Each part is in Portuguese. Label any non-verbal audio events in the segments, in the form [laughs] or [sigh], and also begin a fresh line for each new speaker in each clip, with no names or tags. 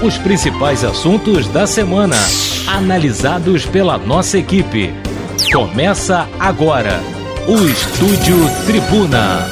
Os principais assuntos da semana, analisados pela nossa equipe. Começa agora o Estúdio Tribuna.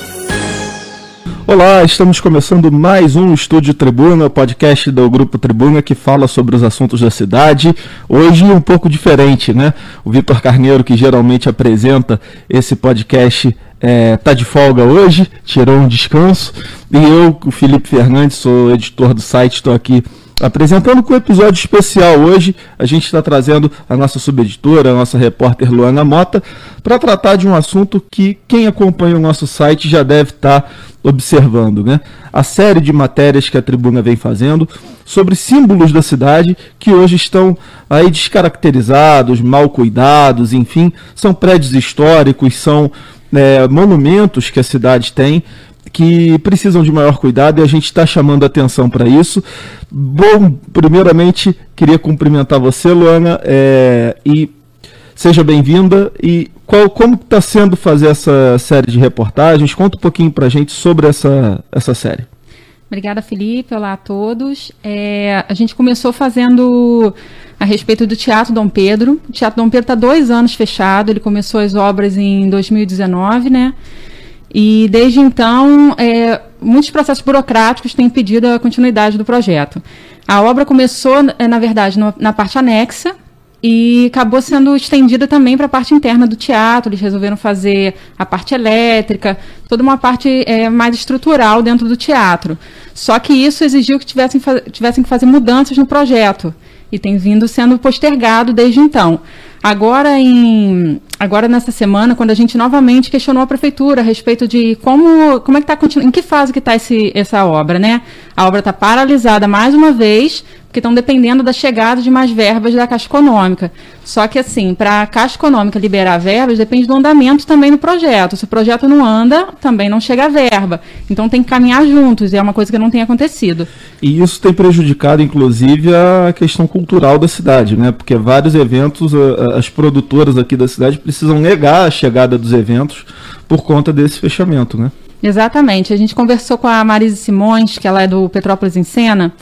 Olá, estamos começando mais um Estúdio Tribuna, podcast do Grupo Tribuna que fala sobre os assuntos da cidade. Hoje um pouco diferente, né? O Vitor Carneiro, que geralmente apresenta esse podcast, é, tá de folga hoje, tirou um descanso. E eu, o Felipe Fernandes, sou editor do site, estou aqui Apresentando com um episódio especial hoje, a gente está trazendo a nossa subeditora, a nossa repórter Luana Mota, para tratar de um assunto que quem acompanha o nosso site já deve estar tá observando. Né? A série de matérias que a tribuna vem fazendo sobre símbolos da cidade que hoje estão aí descaracterizados, mal cuidados, enfim, são prédios históricos, são é, monumentos que a cidade tem que precisam de maior cuidado e a gente está chamando atenção para isso. Bom, primeiramente, queria cumprimentar você, Luana, é, e seja bem-vinda. E qual, como está sendo fazer essa série de reportagens? Conta um pouquinho para a gente sobre essa, essa série.
Obrigada, Felipe. Olá a todos. É, a gente começou fazendo a respeito do Teatro Dom Pedro. O Teatro Dom Pedro está dois anos fechado. Ele começou as obras em 2019, né? E desde então, é, muitos processos burocráticos têm impedido a continuidade do projeto. A obra começou, é, na verdade, no, na parte anexa e acabou sendo estendida também para a parte interna do teatro. Eles resolveram fazer a parte elétrica, toda uma parte é, mais estrutural dentro do teatro. Só que isso exigiu que tivessem, tivessem que fazer mudanças no projeto e tem vindo sendo postergado desde então. Agora, em, agora nessa semana, quando a gente novamente questionou a prefeitura a respeito de como, como é que está em que fase que está essa obra, né? A obra está paralisada mais uma vez, porque estão dependendo da chegada de mais verbas da Caixa Econômica. Só que, assim, para a Caixa Econômica liberar verbas, depende do andamento também do projeto. Se o projeto não anda, também não chega a verba. Então tem que caminhar juntos, e é uma coisa que não tem acontecido.
E isso tem prejudicado, inclusive, a questão cultural da cidade, né? Porque vários eventos, as produtoras aqui da cidade precisam negar a chegada dos eventos por conta desse fechamento, né?
Exatamente. A gente conversou com a Marise Simões, que ela é do Petrópolis em Cena,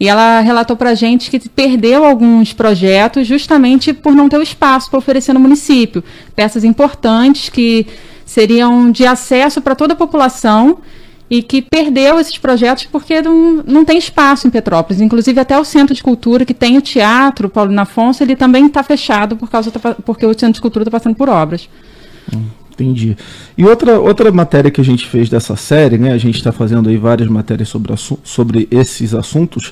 e ela relatou para a gente que perdeu alguns projetos justamente por não ter o espaço para oferecer no município. Peças importantes que seriam de acesso para toda a população e que perdeu esses projetos porque não, não tem espaço em Petrópolis. Inclusive até o Centro de Cultura, que tem o teatro, Paulo Afonso, ele também está fechado por causa porque o Centro de Cultura está passando por obras.
Hum. Entendi. E outra, outra matéria que a gente fez dessa série, né? A gente está fazendo aí várias matérias sobre, sobre esses assuntos,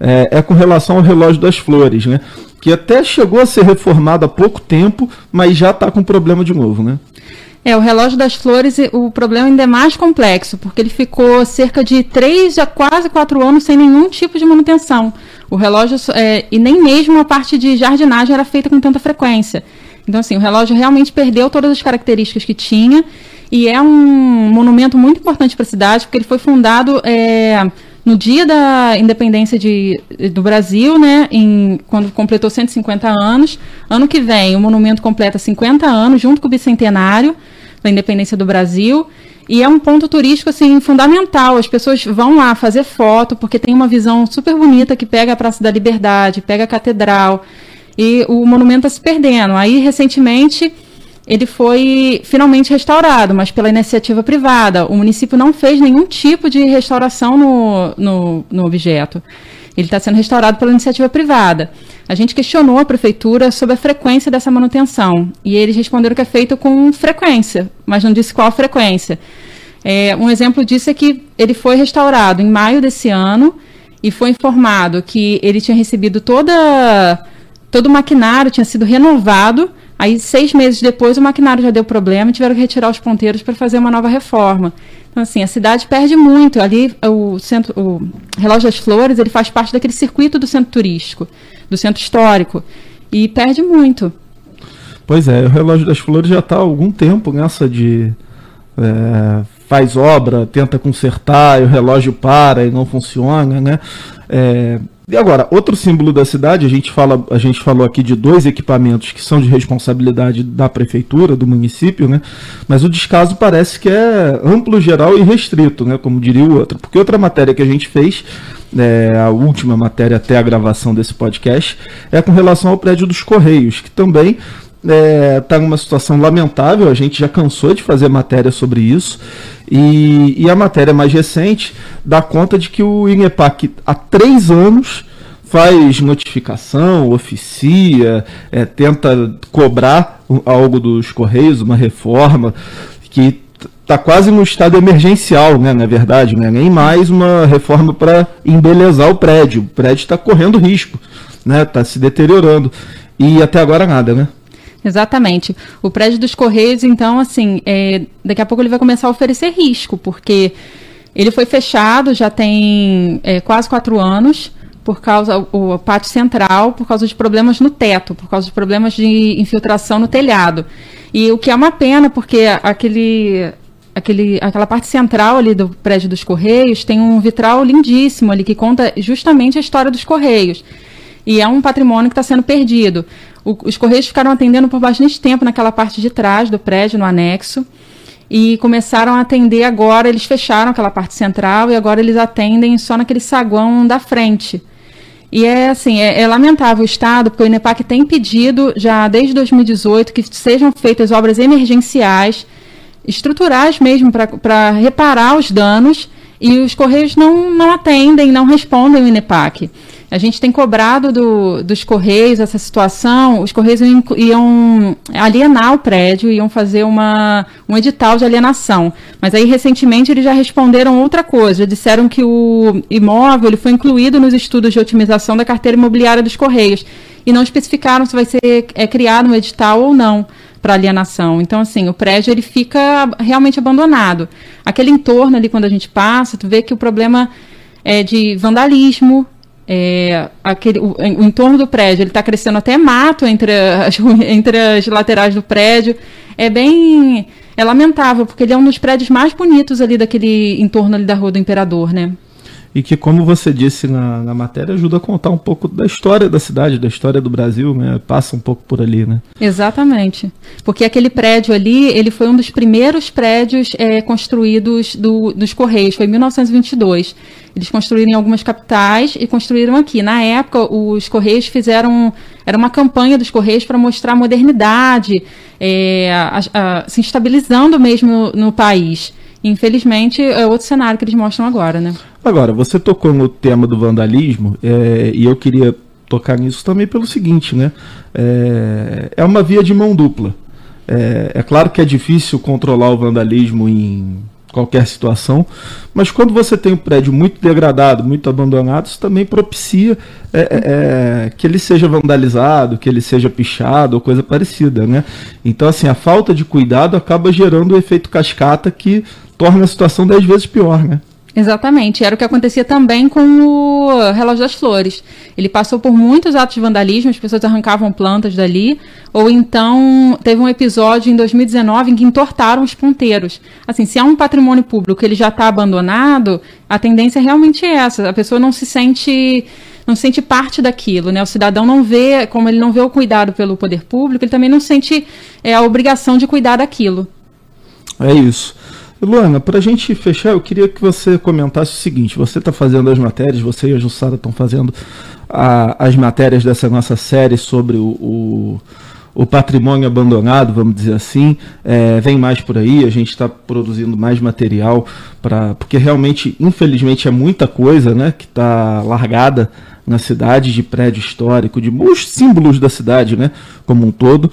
é, é, com relação ao relógio das flores, né? Que até chegou a ser reformado há pouco tempo, mas já está com problema de novo, né?
É, o relógio das flores, o problema ainda é mais complexo, porque ele ficou cerca de três a quase quatro anos sem nenhum tipo de manutenção. O relógio, é, e nem mesmo a parte de jardinagem era feita com tanta frequência. Então, assim, o relógio realmente perdeu todas as características que tinha e é um monumento muito importante para a cidade, porque ele foi fundado é, no dia da independência de, do Brasil, né, em, quando completou 150 anos. Ano que vem, o monumento completa 50 anos, junto com o bicentenário da independência do Brasil. E é um ponto turístico assim fundamental. As pessoas vão lá fazer foto porque tem uma visão super bonita que pega a Praça da Liberdade, pega a Catedral e o monumento está se perdendo. Aí, recentemente, ele foi finalmente restaurado, mas pela iniciativa privada. O município não fez nenhum tipo de restauração no, no, no objeto. Ele está sendo restaurado pela iniciativa privada. A gente questionou a prefeitura sobre a frequência dessa manutenção e eles responderam que é feito com frequência, mas não disse qual frequência. É, um exemplo disso é que ele foi restaurado em maio desse ano e foi informado que ele tinha recebido toda todo o maquinário tinha sido renovado. Aí, seis meses depois, o maquinário já deu problema e tiveram que retirar os ponteiros para fazer uma nova reforma. Então, assim, a cidade perde muito. Ali, o, centro, o Relógio das Flores, ele faz parte daquele circuito do centro turístico, do centro histórico, e perde muito.
Pois é, o Relógio das Flores já está há algum tempo nessa de... É, faz obra, tenta consertar, e o relógio para e não funciona, né? É, E agora, outro símbolo da cidade, a gente, fala, a gente falou aqui de dois equipamentos que são de responsabilidade da prefeitura, do município, né? Mas o descaso parece que é amplo, geral e restrito, né? Como diria o outro. Porque outra matéria que a gente fez, é, a última matéria até a gravação desse podcast, é com relação ao prédio dos Correios, que também está é, tá numa situação lamentável, a gente já cansou de fazer matéria sobre isso. E, e, a matéria mais recente dá conta de que o INEPAC há três anos faz notificação, oficia, é, tenta cobrar algo dos Correios, uma reforma que está quase no estado emergencial, né, na verdade, né, nem mais uma reforma para embelezar o prédio. O prédio está correndo risco, né, está se deteriorando. E até agora nada, né?
Exatamente. O prédio dos Correios, então, assim, é, daqui a pouco ele vai começar a oferecer risco, porque ele foi fechado já tem é, quase quatro anos por causa o pátio central por causa de problemas no teto, por causa de problemas de infiltração no telhado. E o que é uma pena, porque aquele aquele, aquela parte central ali do prédio dos Correios tem um vitral lindíssimo ali que conta justamente a história dos Correios. E é um patrimônio que está sendo perdido. O, os Correios ficaram atendendo por bastante tempo naquela parte de trás do prédio, no anexo. E começaram a atender agora, eles fecharam aquela parte central e agora eles atendem só naquele saguão da frente. E é assim, é, é, lamentável o Estado, porque o INEPAC tem pedido já desde 2018 que sejam feitas obras emergenciais, estruturais mesmo, para reparar os danos, e os Correios não, não atendem, não respondem o INEPAC. A gente tem cobrado do, dos Correios essa situação. Os Correios iam, iam, alienar o prédio, iam fazer uma, um edital de alienação. Mas aí, recentemente, eles já responderam outra coisa. Disseram que o imóvel ele foi incluído nos estudos de otimização da carteira imobiliária dos Correios. E não especificaram se vai ser é, criado um edital ou não para alienação. Então, assim, o prédio ele fica realmente abandonado. Aquele entorno ali, quando a gente passa, tu vê que o problema é de vandalismo, é, aquele, o, o, entorno do prédio ele está crescendo até mato entre as, entre as laterais do prédio. É bem. É lamentável, porque ele é um dos prédios mais bonitos ali daquele entorno ali da Rua do Imperador, né?
E que, como você disse na, na, matéria, ajuda a contar um pouco da história da cidade, da história do Brasil, né? Passa um pouco por ali, né?
Exatamente. Porque aquele prédio ali, ele foi um dos primeiros prédios é, construídos do, dos Correios, foi em 1922. Eles construíram em algumas capitais e construíram aqui. Na época, os Correios fizeram. Era uma campanha dos Correios para mostrar a modernidade, é, a, a, se estabilizando mesmo no, no país. Infelizmente, é outro cenário que eles mostram agora, né?
Agora, você tocou no tema do vandalismo, é, e eu queria tocar nisso também pelo seguinte, né? É, é uma via de mão dupla. É, é, claro que é difícil controlar o vandalismo em qualquer situação, mas quando você tem um prédio muito degradado, muito abandonado, isso também propicia é, é, é que ele seja vandalizado, que ele seja pichado ou coisa parecida, né? Então, assim, a falta de cuidado acaba gerando o efeito cascata que torna a situação dez vezes pior, né?
Exatamente, era o que acontecia também com o Relógio das Flores. Ele passou por muitos atos de vandalismo, as pessoas arrancavam plantas dali, ou então teve um episódio em 2019 em que entortaram os ponteiros. Assim, se é um patrimônio público ele já está abandonado, a tendência é realmente essa, a pessoa não se sente não se sente parte daquilo, né? O cidadão não vê, como ele não vê o cuidado pelo poder público, ele também não sente é, a obrigação de cuidar daquilo.
É isso. Luana, para a gente fechar, eu queria que você comentasse o seguinte: você está fazendo as matérias, você e a Jussara estão fazendo a, as matérias dessa nossa série sobre o, o, o patrimônio abandonado, vamos dizer assim. É, vem mais por aí, a gente está produzindo mais material, pra, porque realmente, infelizmente, é muita coisa né, que está largada na cidade, de prédio histórico, de os símbolos da cidade né, como um todo.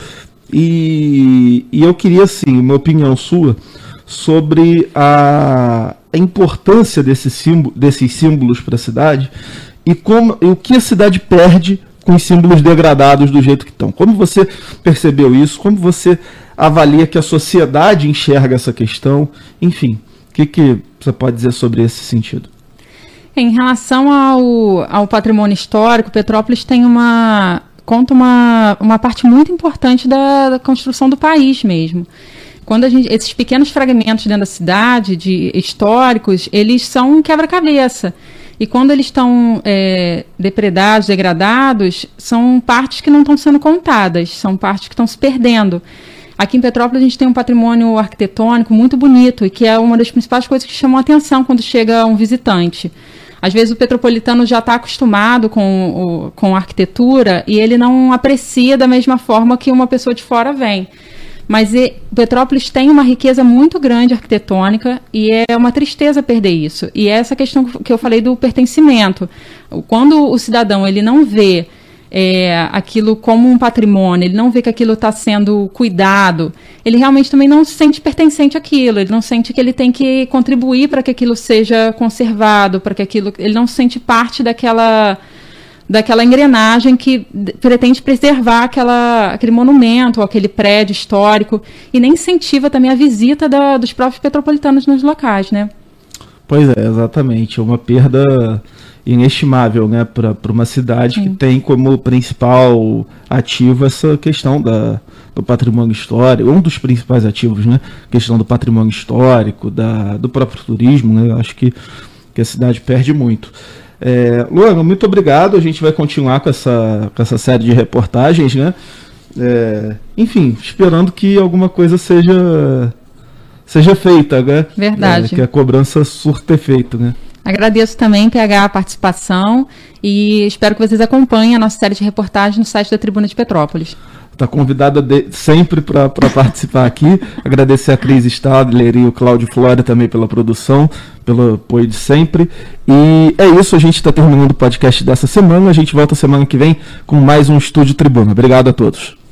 E, e eu queria, assim, uma opinião sua sobre a, a importância desse símbolo, desses símbolos para a cidade e, como, e o que a cidade perde com os símbolos degradados do jeito que estão. Como você percebeu isso? Como você avalia que a sociedade enxerga essa questão? Enfim, o que, que você pode dizer sobre esse sentido?
Em relação ao, ao patrimônio histórico, Petrópolis tem uma conta uma, uma parte muito importante da, da construção do país mesmo quando a gente, esses pequenos fragmentos dentro da cidade, de históricos, eles são um quebra-cabeça. E quando eles estão é, depredados, degradados, são partes que não estão sendo contadas, são partes que estão se perdendo. Aqui em Petrópolis a gente tem um patrimônio arquitetônico muito bonito e que é uma das principais coisas que chamam a atenção quando chega um visitante. Às vezes o petropolitano já está acostumado com, com a arquitetura e ele não aprecia da mesma forma que uma pessoa de fora vem. Mas e, Petrópolis tem uma riqueza muito grande arquitetônica e é uma tristeza perder isso. E é essa questão que eu falei do pertencimento. Quando o cidadão ele não vê é, aquilo como um patrimônio, ele não vê que aquilo está sendo cuidado, ele realmente também não se sente pertencente àquilo, ele não sente que ele tem que contribuir para que aquilo seja conservado, para que aquilo. Ele não se sente parte daquela daquela engrenagem que pretende preservar aquela, aquele monumento, ou aquele prédio histórico, e nem incentiva também a visita da, dos próprios petropolitanos nos locais, né?
Pois é, exatamente. É uma perda inestimável né, para uma cidade Sim. que tem como principal ativo essa questão da, do patrimônio histórico, um dos principais ativos, né? questão do patrimônio histórico, da, do próprio turismo, né? Acho que, que a cidade perde muito. É, Luana, muito obrigado. A gente vai continuar com essa, com essa série de reportagens, né? É, enfim, esperando que alguma coisa seja seja feita, né?
Verdade.
É, que a cobrança surta efeito, né?
Agradeço também, PH, a participação e espero que vocês acompanhem a nossa série de reportagens no site da Tribuna de Petrópolis.
Está convidada de, sempre para participar aqui. [laughs] Agradecer a Cris Stadler e o Cláudio Flora também pela produção, pelo apoio de sempre. E é isso, a gente está terminando o podcast dessa semana. A gente volta semana que vem com mais um Estúdio Tribuna. Obrigado a todos.